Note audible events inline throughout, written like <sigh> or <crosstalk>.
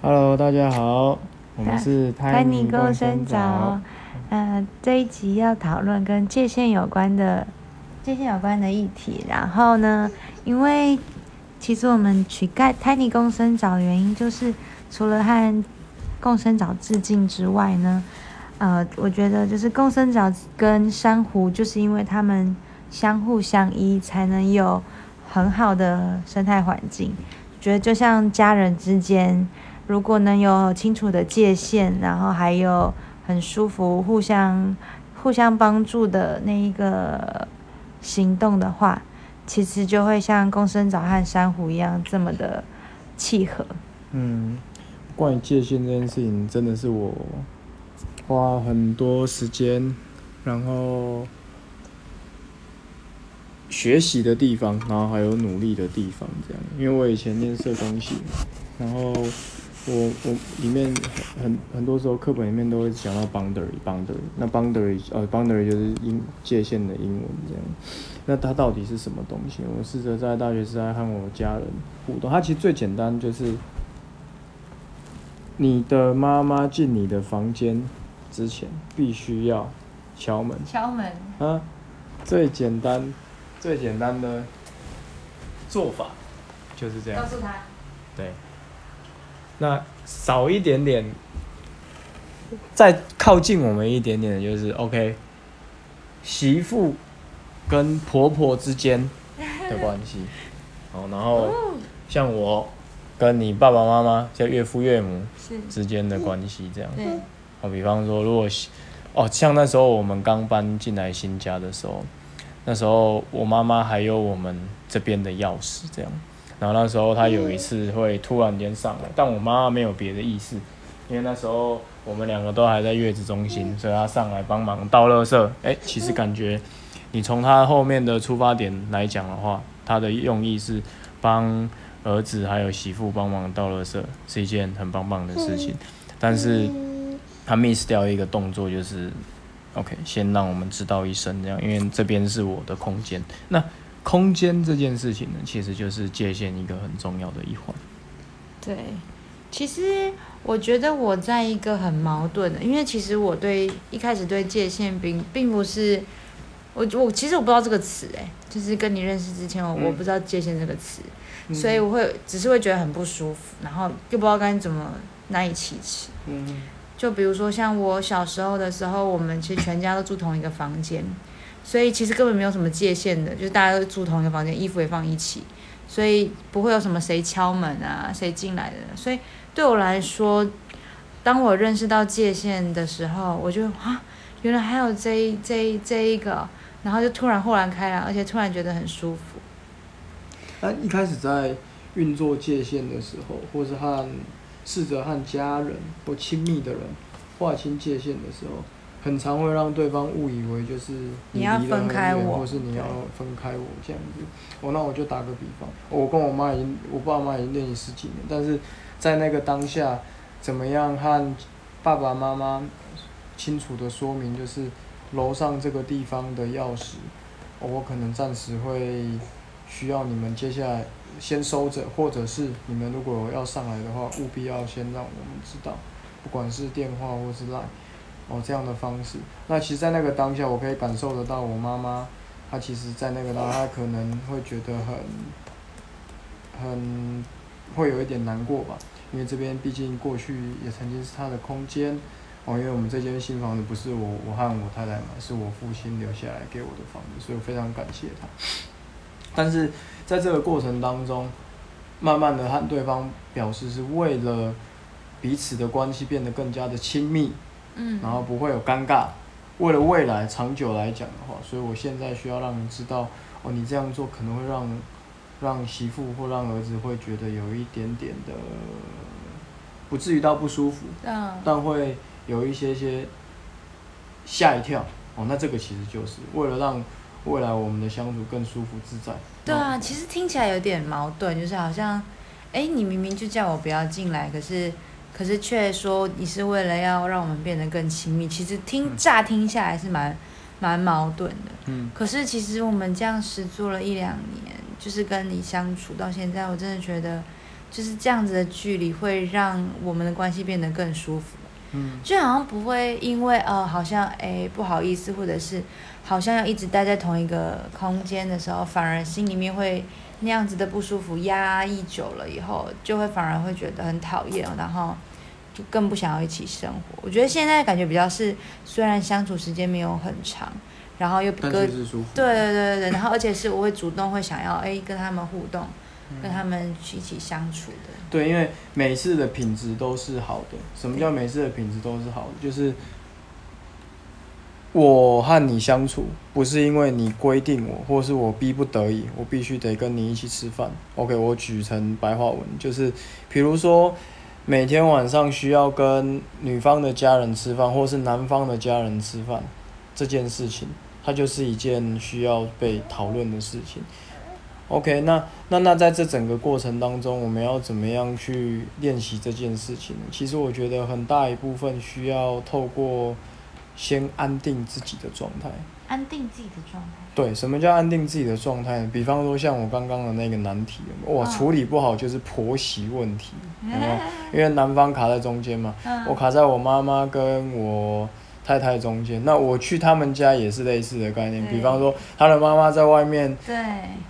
Hello，大家好，我们是胎尼共生生藻。呃，这一集要讨论跟界限有关的界限有关的议题。然后呢，因为其实我们取盖胎尼共生藻的原因，就是除了和共生藻致敬之外呢，呃，我觉得就是共生藻跟珊瑚，就是因为它们相互相依，才能有很好的生态环境。觉得就像家人之间。如果能有清楚的界限，然后还有很舒服、互相互相帮助的那一个行动的话，其实就会像共生藻和珊瑚一样这么的契合。嗯，关于界限这件事情，真的是我花很多时间，然后学习的地方，然后还有努力的地方，这样。因为我以前念社工系，然后。我我里面很很很多时候课本里面都会讲到 boundary boundary，那 boundary 呃 boundary 就是英界限的英文这样，那它到底是什么东西？我试着在大学时代和我家人互动，它其实最简单就是，你的妈妈进你的房间之前必须要敲门，敲门。啊，最简单最简单的做法就是这样，告诉他，对。那少一点点，再靠近我们一点点的就是 OK，媳妇跟婆婆之间的关系，<laughs> 好，然后像我跟你爸爸妈妈，叫岳父岳母之间的关系这样，好，比方说如果哦，像那时候我们刚搬进来新家的时候，那时候我妈妈还有我们这边的钥匙这样。然后那时候他有一次会突然间上来，但我妈妈没有别的意思，因为那时候我们两个都还在月子中心，所以他上来帮忙倒垃圾。哎，其实感觉你从他后面的出发点来讲的话，他的用意是帮儿子还有媳妇帮忙倒垃圾，是一件很棒棒的事情。但是他 miss 掉一个动作，就是 OK，先让我们知道一声这样，因为这边是我的空间。那空间这件事情呢，其实就是界限一个很重要的一环。对，其实我觉得我在一个很矛盾的，因为其实我对一开始对界限并并不是，我我其实我不知道这个词哎，就是跟你认识之前我我不知道界限这个词，所以我会只是会觉得很不舒服，然后又不知道该怎么难以启齿。嗯，就比如说像我小时候的时候，我们其实全家都住同一个房间。所以其实根本没有什么界限的，就是大家都住同一个房间，衣服也放一起，所以不会有什么谁敲门啊，谁进来的。所以对我来说，当我认识到界限的时候，我就啊，原来还有这这这一个，然后就突然豁然开朗，而且突然觉得很舒服。那一开始在运作界限的时候，或是和试着和家人或亲密的人划清界限的时候。很常会让对方误以为就是你要分开我，或是你要分开我这样子。哦，那我就打个比方，我跟我妈已经，我爸妈已经练习十几年，但是在那个当下，怎么样和爸爸妈妈清楚的说明，就是楼上这个地方的钥匙，我可能暂时会需要你们接下来先收着，或者是你们如果要上来的话，务必要先让我们知道，不管是电话或是 line。哦，这样的方式，那其实，在那个当下，我可以感受得到，我妈妈，她其实，在那个当，她可能会觉得很，很，会有一点难过吧，因为这边毕竟过去也曾经是她的空间，哦，因为我们这间新房子不是我我和我太太买，是我父亲留下来给我的房子，所以我非常感谢他。但是在这个过程当中，慢慢的和对方表示是为了彼此的关系变得更加的亲密。然后不会有尴尬，为了未来长久来讲的话，所以我现在需要让你知道，哦，你这样做可能会让，让媳妇或让儿子会觉得有一点点的，不至于到不舒服，但会有一些些吓一跳，哦，那这个其实就是为了让未来我们的相处更舒服自在。对啊，其实听起来有点矛盾，就是好像，哎，你明明就叫我不要进来，可是。可是却说你是为了要让我们变得更亲密，其实听乍听下来是蛮蛮矛盾的。嗯。可是其实我们这样实做了一两年，就是跟你相处到现在，我真的觉得就是这样子的距离会让我们的关系变得更舒服。嗯，就好像不会因为呃，好像哎不好意思，或者是好像要一直待在同一个空间的时候，反而心里面会那样子的不舒服，压抑久了以后，就会反而会觉得很讨厌，然后就更不想要一起生活。我觉得现在感觉比较是，虽然相处时间没有很长，然后又但隔是是舒服。对对对对对，然后而且是我会主动会想要哎跟他们互动，跟他们一起相处的。对，因为每次的品质都是好的。什么叫每次的品质都是好的？就是我和你相处，不是因为你规定我，或是我逼不得已，我必须得跟你一起吃饭。OK，我举成白话文，就是比如说每天晚上需要跟女方的家人吃饭，或是男方的家人吃饭，这件事情，它就是一件需要被讨论的事情。OK，那那那在这整个过程当中，我们要怎么样去练习这件事情？其实我觉得很大一部分需要透过先安定自己的状态。安定自己的状态。对，什么叫安定自己的状态呢？比方说像我刚刚的那个难题，哇，嗯处理不好就是婆媳问题，有没有？因为男方卡在中间嘛，嗯我卡在我妈妈跟我太太中间。那我去他们家也是类似的概念，比方说他的妈妈在外面对，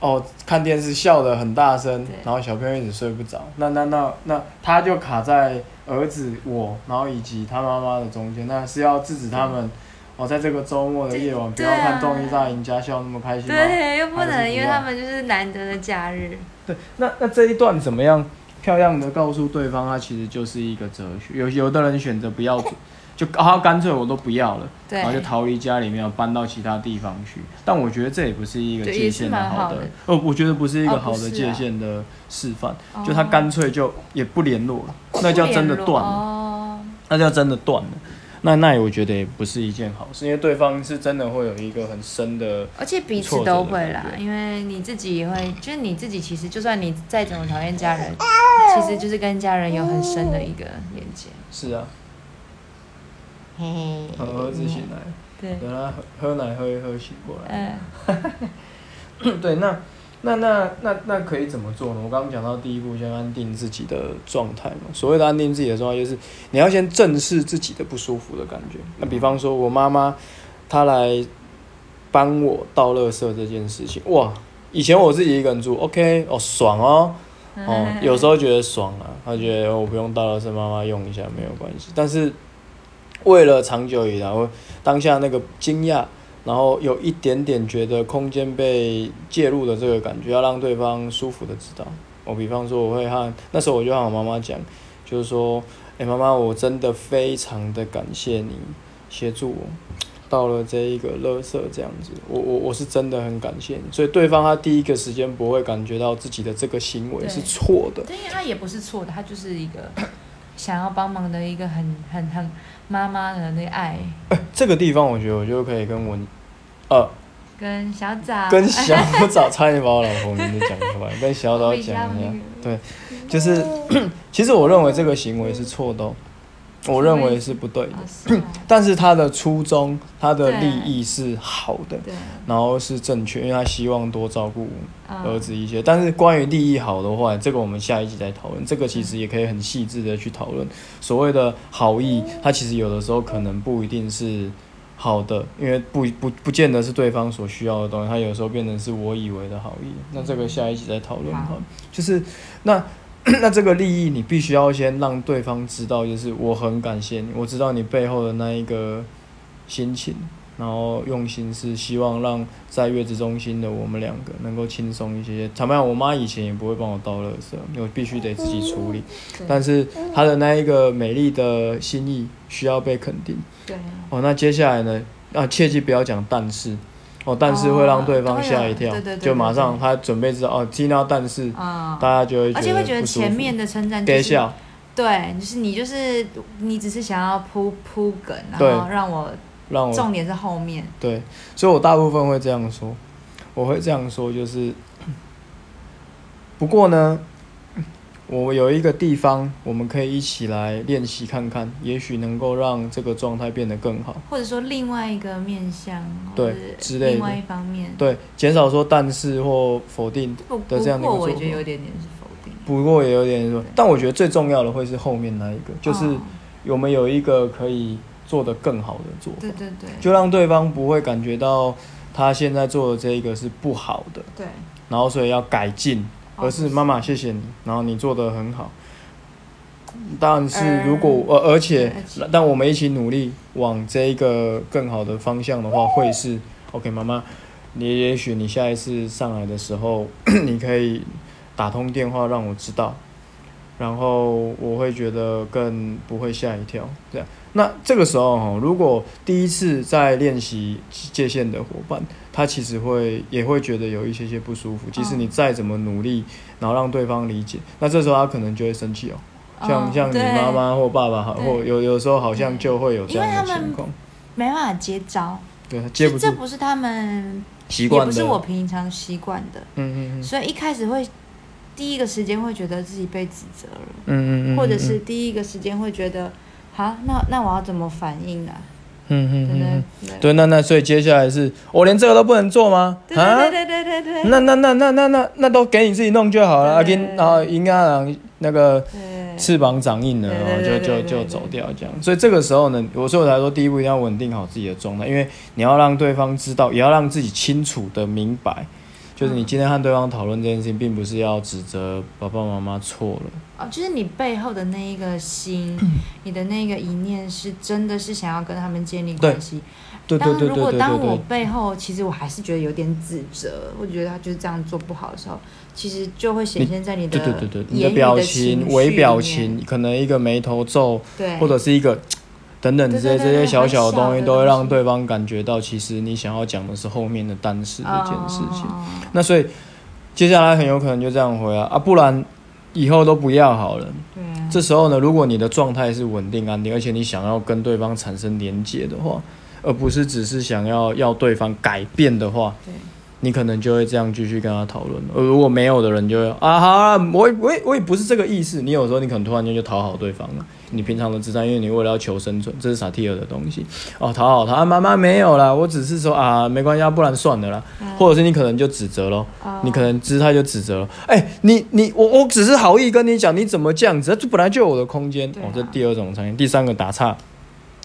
哦，看电视笑得很大声，然后小朋友一直睡不着。那那那那他就卡在儿子我，然后以及他妈妈的中间。那是要制止他们哦，在这个周末的夜晚不要看啊《综艺大赢家》笑那么开心吗？对，又不能，因为他们就是难得的假日。对，那那这一段怎么样漂亮的告诉对方，他其实就是一个哲学。有有的人选择不要做，就啊干脆我都不要了，然后就逃离家里面，搬到其他地方去。但我觉得这也不是一个界限好的好的，哦，我觉得不是一个哦好的界限的示范。哦就他干脆就也不联络了，那叫真的断了，哦，那叫真的断了。那那我觉得也不是一件好事，因为对方是真的会有一个很深的而且彼此都会啦，因为你自己也会，就是你自己其实就算你再怎么讨厌家人，其实就是跟家人有很深的一个连接。是啊，嘿嘿和儿子醒来，对，等他喝喝奶喝一喝醒过来。嗯，对，那那那那那可以怎么做呢？我刚刚讲到第一步，先安定自己的状态嘛。所谓的安定自己的状态，就是你要先正视自己的不舒服的感觉。那比方说，我妈妈她来帮我倒垃圾这件事情，哇，以前我自己一个人住，OK，哦，爽哦。哦，有时候觉得爽啊，她觉得我不用倒垃圾，妈妈用一下没有关系。但是为了长久以来，我当下那个惊讶，然后有一点点觉得空间被介入的这个感觉，要让对方舒服的知道。我比方说，我会和那时候我就和我妈妈讲，就是说，哎、妈妈，我真的非常的感谢你协助我到了这一个垃圾这样子，我我我是真的很感谢你。所以对方他第一个时间不会感觉到自己的这个行为是错的，对，因为他也不是错的，他就是一个想要帮忙的一个很很很妈妈的那个爱，这个地方我觉得我就可以跟我，呃，跟小枣，跟小枣差点把我老婆名字讲出来，<laughs> 跟小枣讲一下，对，就是 <coughs> 其实我认为这个行为是错的、哦，我认为是不对的。哦，是哦 <clears throat> 但是他的初衷，他的利益是好的，对，然后是正确，因为他希望多照顾嗯儿子一些。但是关于利益好的话，这个我们下一集再讨论。这个其实也可以很细致的去讨论。所谓的好意，它其实有的时候可能不一定是好的，因为不不不见得是对方所需要的东西，它有时候变成是我以为的好意。那这个下一集再讨论哈，就是那。那这个利益，你必须要先让对方知道，就是我很感谢你，我知道你背后的那一个心情，然后用心是希望让在月子中心的我们两个能够轻松一些。坦白讲，我妈以前也不会帮我倒垃圾，我必须得自己处理。但是她的那一个美丽的心意需要被肯定。对，哦，那接下来呢？啊，切记不要讲但是。哦，但是会让对方吓一跳，哦对对对对就马上他准备知道哦，听到但是，啊大，家就会而且会觉得前面的称赞就是，对，就是你就是你只是想要铺铺梗，然后让我让我重点是后面，对，所以我大部分会这样说，我会这样说，就是，<coughs> 不过呢，我有一个地方我们可以一起来练习看看，也许能够让这个状态变得更好。或者说另外一个面向，对之类的另外一方面。对，减少说但是或否定的这样的一个不过我觉得有点点是否定。不过也有点说，但我觉得最重要的会是后面那一个，就是哦有没有一个可以做得更好的做法，对对对，就让对方不会感觉到他现在做的这一个是不好的，对，然后所以要改进，哦而是妈妈谢谢你，然后你做的很好。但是呃如果呃，而且而且但我们一起努力往这一个更好的方向的话，会是 OK，妈妈，你也许你下一次上来的时候，<clears throat> 你可以打通电话让我知道，然后我会觉得更不会吓一跳。这样，那这个时候哈，如果第一次在练习界限的伙伴，他其实会也会觉得有一些些不舒服，即使你再怎么努力，然后让对方理解，那这时候他可能就会生气哦。像哦像你对妈妈或爸爸，好或有有时候好像就会有这样的情况，没办法接招，对，他接不住。这，不是他们，习惯的，也不是我平常习惯的，嗯嗯嗯。所以一开始会第一个时间会觉得自己被指责了，嗯嗯嗯，或者是第一个时间会觉得，好，那那我要怎么反应啊？嗯嗯嗯对？那那所以接下来是我连这个都不能做吗？对啊对，对对对对对那那那那那那那都给你自己弄就好了，啊，对跟然后应该让那个，翅膀长硬了，然后就就就走掉这样。所以这个时候呢，我所以我才说，第一步一定要稳定好自己的状态，因为你要让对方知道，也要让自己清楚的明白，就是你今天和对方讨论这件事情，并不是要指责爸爸妈妈错了。哦，就是你背后的那一个心，你的那个一念是真的是想要跟他们建立关系。对对对如对对如果当我。背后其实我还是觉得有点自责，我觉得他就是这样做不好的时候，其实就会显现在你的对对对对，你的表情情、微表情，可能一个眉头皱，对，或者是一个等等这些这些小小的东西，都会让对方感觉到，其实你想要讲的是后面的单事这件事情。哦那所以接下来很有可能就这样回啊啊，不然以后都不要好了。对啊，这时候呢，如果你的状态是稳定安定，而且你想要跟对方产生连接的话，而不是只是想要要对方改变的话，对你可能就会这样继续跟他讨论。而如果没有的人，就会啊好啊，我也我也我也不是这个意思。你有时候你可能突然间就讨好对方了。你平常的智商，因为你为了要求生存，这是萨提尔的东西哦，讨好他啊，妈妈没有啦，我只是说啊，没关系，啊，不然算了啦，或者是你可能就指责咯，哦你可能姿态就指责了，哎、你你我我只是好意跟你讲，你怎么这样子？这本来就有我的空间。啊哦，这第二种场景，第三个打岔。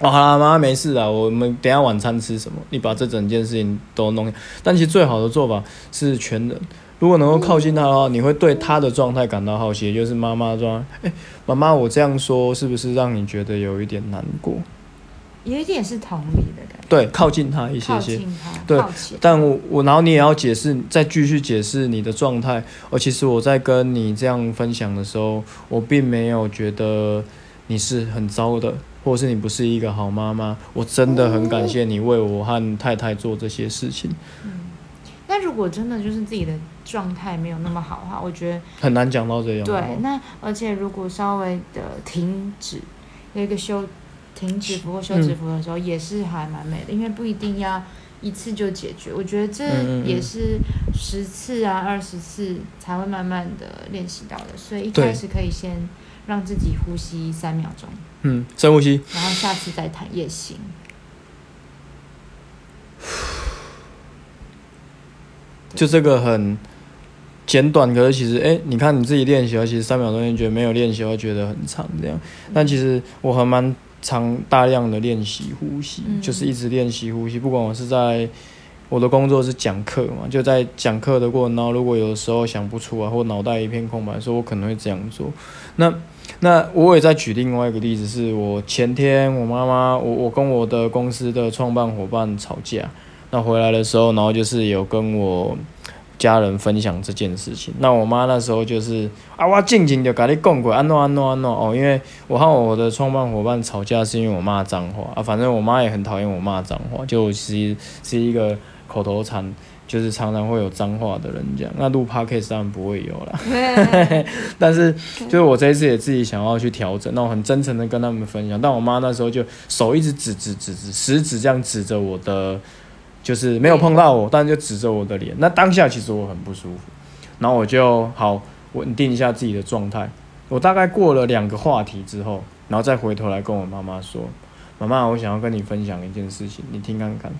哦，好啦，妈妈没事啦，我们等一下晚餐吃什么？你把这整件事情都弄。但其实最好的做法是全人。如果能够靠近他的话，你会对他的状态感到好奇，也就是妈妈的状态。哎、妈妈，我这样说是不是让你觉得有一点难过？有一点是同理的感觉，对，靠近他一些靠些。对，但我我然后你也要解释，再继续解释你的状态。而其实我在跟你这样分享的时候，我并没有觉得你是很糟的，或者是你不是一个好妈妈。我真的很感谢你为我和太太做这些事情，嗯那如果真的就是自己的状态没有那么好的话，我觉得很难讲到这样。对。那而且如果稍微的停止，有一个休停止符或休止符的时候，也是还蛮美的，因为不一定要一次就解决。我觉得这也是十次啊、二十次才会慢慢的练习到的，所以一开始可以先让自己呼吸三秒钟，嗯，深呼吸。然后下次再谈也行。就这个很简短，可是其实，哎、你看你自己练习的话，其实三秒钟，你觉得没有练习会觉得很长这样。但其实我还蛮常大量的练习呼吸，嗯就是一直练习呼吸，不管我是在我的工作是讲课嘛，就在讲课的过程当中，如果有的时候想不出来或脑袋一片空白的时候，我可能会这样做。那那我也在举另外一个例子，是我前天我妈妈，我我跟我的公司的创办伙伴吵架，那回来的时候，然后就是有跟我家人分享这件事情。那我妈那时候就是啊，我静静就跟你讲过，安诺安诺安诺哦，因为我和我的创办伙伴吵架是因为我骂脏话啊，反正我妈也很讨厌我骂脏话，就其实是一个口头禅。就是常常会有脏话的人这样，那录 podcast 当然不会有啦。<laughs> 但是就是我这一次也自己想要去调整，那我很真诚的跟他们分享。但我妈那时候就手一直指指指指，食指这样指着我的，就是没有碰到我，但就指着我的脸。那当下其实我很不舒服，然后我就好稳定一下自己的状态。我大概过了两个话题之后，然后再回头来跟我妈妈说：“妈妈，我想要跟你分享一件事情，你听看看。”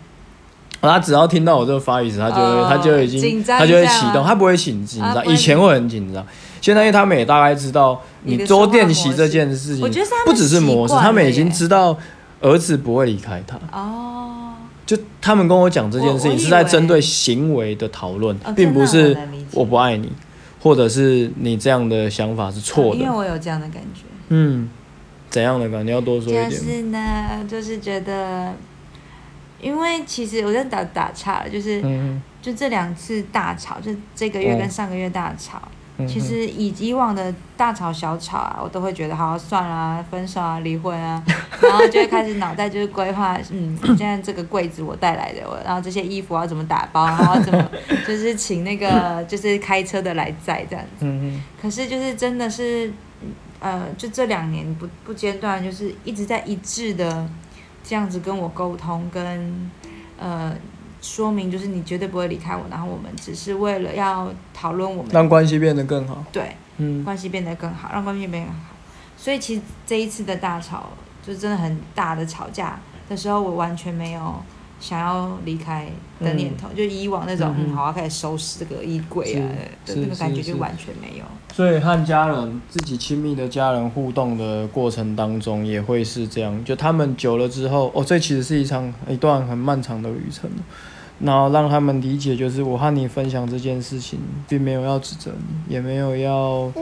他只要听到我这个发语词，他就会、哦他就已经他就会启动，他不会紧紧张，以前会很紧张，现在因为他们也大概知道你多练习这件事情，不只是模式，他们已经知道儿子不会离开他。哦，就他们跟我讲这件事情是在针对行为的讨论并不是我不爱你，或者是你这样的想法是错的因为。我有这样的感觉。嗯，怎样的感觉？要多说一点。就是呢，就是觉得，因为其实我在打打岔了，就是、嗯就这两次大吵，就这个月跟嗯上个月大吵，嗯其实以以往的大吵小吵啊，我都会觉得好算了、啊，分手啊，离婚啊，<laughs> 然后就会开始脑袋就是规划，嗯，<laughs> 现在这个柜子我带来的，我然后这些衣服要怎么打包，然后怎么就是请那个 <laughs> 就是开车的来载这样子。嗯可是就是真的是，呃，就这两年不不间断，就是一直在一致的这样子跟我沟通，跟呃说明，就是你绝对不会离开我，然后我们只是为了要讨论我们让关系变得更好。对嗯关系变得更好，让关系变得更好。所以其实这一次的大吵，就是真的很大的吵架的时候，我完全没有想要离开的念头，就以往那种嗯嗯好要开始收拾这个衣柜啊的那个感觉就完全没有。所以和家人自己亲密的家人互动的过程当中，也会是这样。就他们久了之后，哦，这其实是一场一段很漫长的旅程。然后让他们理解，就是我和你分享这件事情，并没有要指责你，也没有要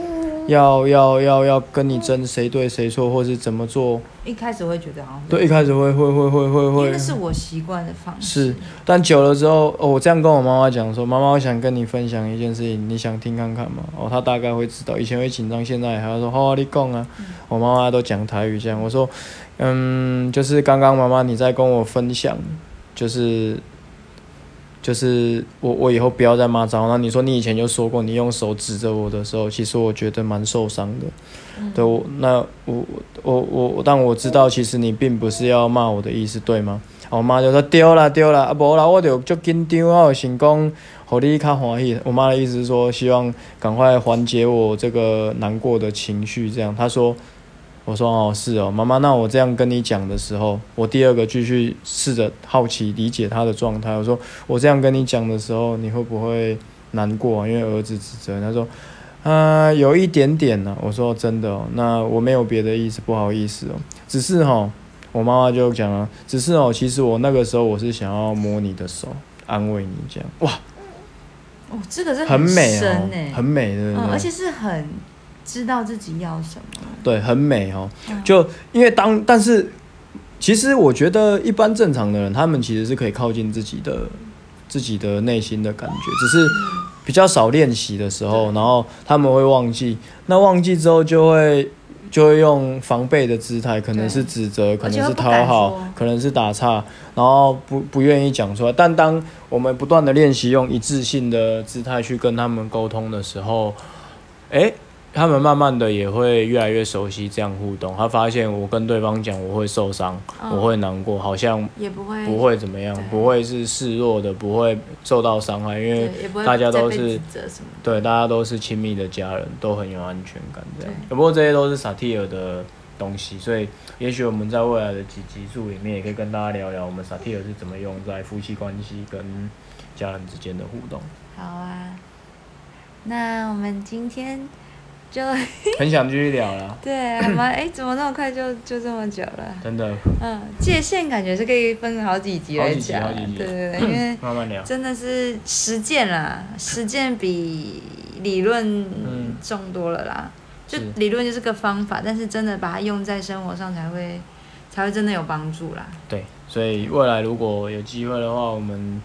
要要要要跟你争谁对谁错，或是怎么做。一开始会觉得好像对，一开始会会会会会会因为那，是我习惯的方式。是，但久了之后，哦，我这样跟我妈妈讲说，妈妈，我想跟你分享一件事情，你想听看看吗？哦，她大概会知道，以前会紧张，现在还要说，好、你讲啊。我妈妈都讲台语这样，我说，嗯，就是刚刚妈妈你在跟我分享，就是。就是我，我以后不要再骂脏话。那你说你以前就说过，你用手指着我的时候，其实我觉得蛮受伤的。对我，那我我我我，但我知道其实你并不是要骂我的意思，对吗？我妈就说丢啦丢啦，啊无啦，我就足紧张，我有想讲，互你较欢喜。我妈的意思是说，希望赶快缓解我这个难过的情绪。这样，她说，我说哦是哦，妈妈，那我这样跟你讲的时候，我第二个继续试着好奇理解他的状态。我说我这样跟你讲的时候，你会不会难过、啊？因为儿子指责，他说。啊，有一点点呢、我说真的哦，那我没有别的意思，不好意思哦，只是哈，我妈妈就讲了，只是哦，其实我那个时候我是想要摸你的手，安慰你这样，哇，哦，这个是很美深哦哎，，很美的，嗯，而且是很知道自己要什么。对，很美哦。嗯就因为当，但是其实我觉得一般正常的人，他们其实是可以靠近自己的自己的内心的感觉，只是比较少练习的时候，然后他们会忘记，那忘记之后就会。就会用防备的姿态，可能是指责，可能是讨好可能是打岔，然后不不愿意讲出来。但当我们不断的练习用一致性的姿态去跟他们沟通的时候，诶，他们慢慢的也会越来越熟悉这样互动。他发现我跟对方讲我会受伤，嗯我会难过，好像也不会不会怎么样对，不会是示弱的，不会受到伤害，因为对，也不会大家都再被是指责什么的。对大家都是亲密的家人，都很有安全感这样。不过这些都是萨提尔的东西，所以也许我们在未来的几集数里面也可以跟大家聊聊我们萨提尔是怎么用在夫妻关系跟家人之间的互动。好啊，那我们今天就很想继续聊了，<laughs> 对，我们哎，怎么那么快就就这么久了？真的，嗯，界限感觉是可以分好几集来好几集讲好几，集对对 <clears throat> 对，因为慢慢聊。真的是实践啦，实践比理论嗯重多了啦。就理论就是个方法，但是真的把它用在生活上才会才会真的有帮助啦。对，所以未来如果有机会的话，我们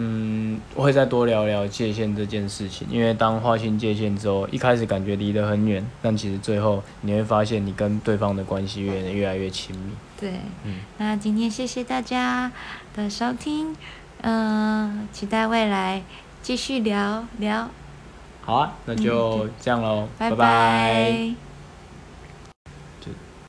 嗯会再多聊聊界限这件事情。因为当划清界限之后，一开始感觉离得很远，但其实最后你会发现你跟对方的关系越越来越亲密。对，嗯那今天谢谢大家的收听，嗯、期待未来继续聊聊，好啊，那就这样喽，拜拜拜拜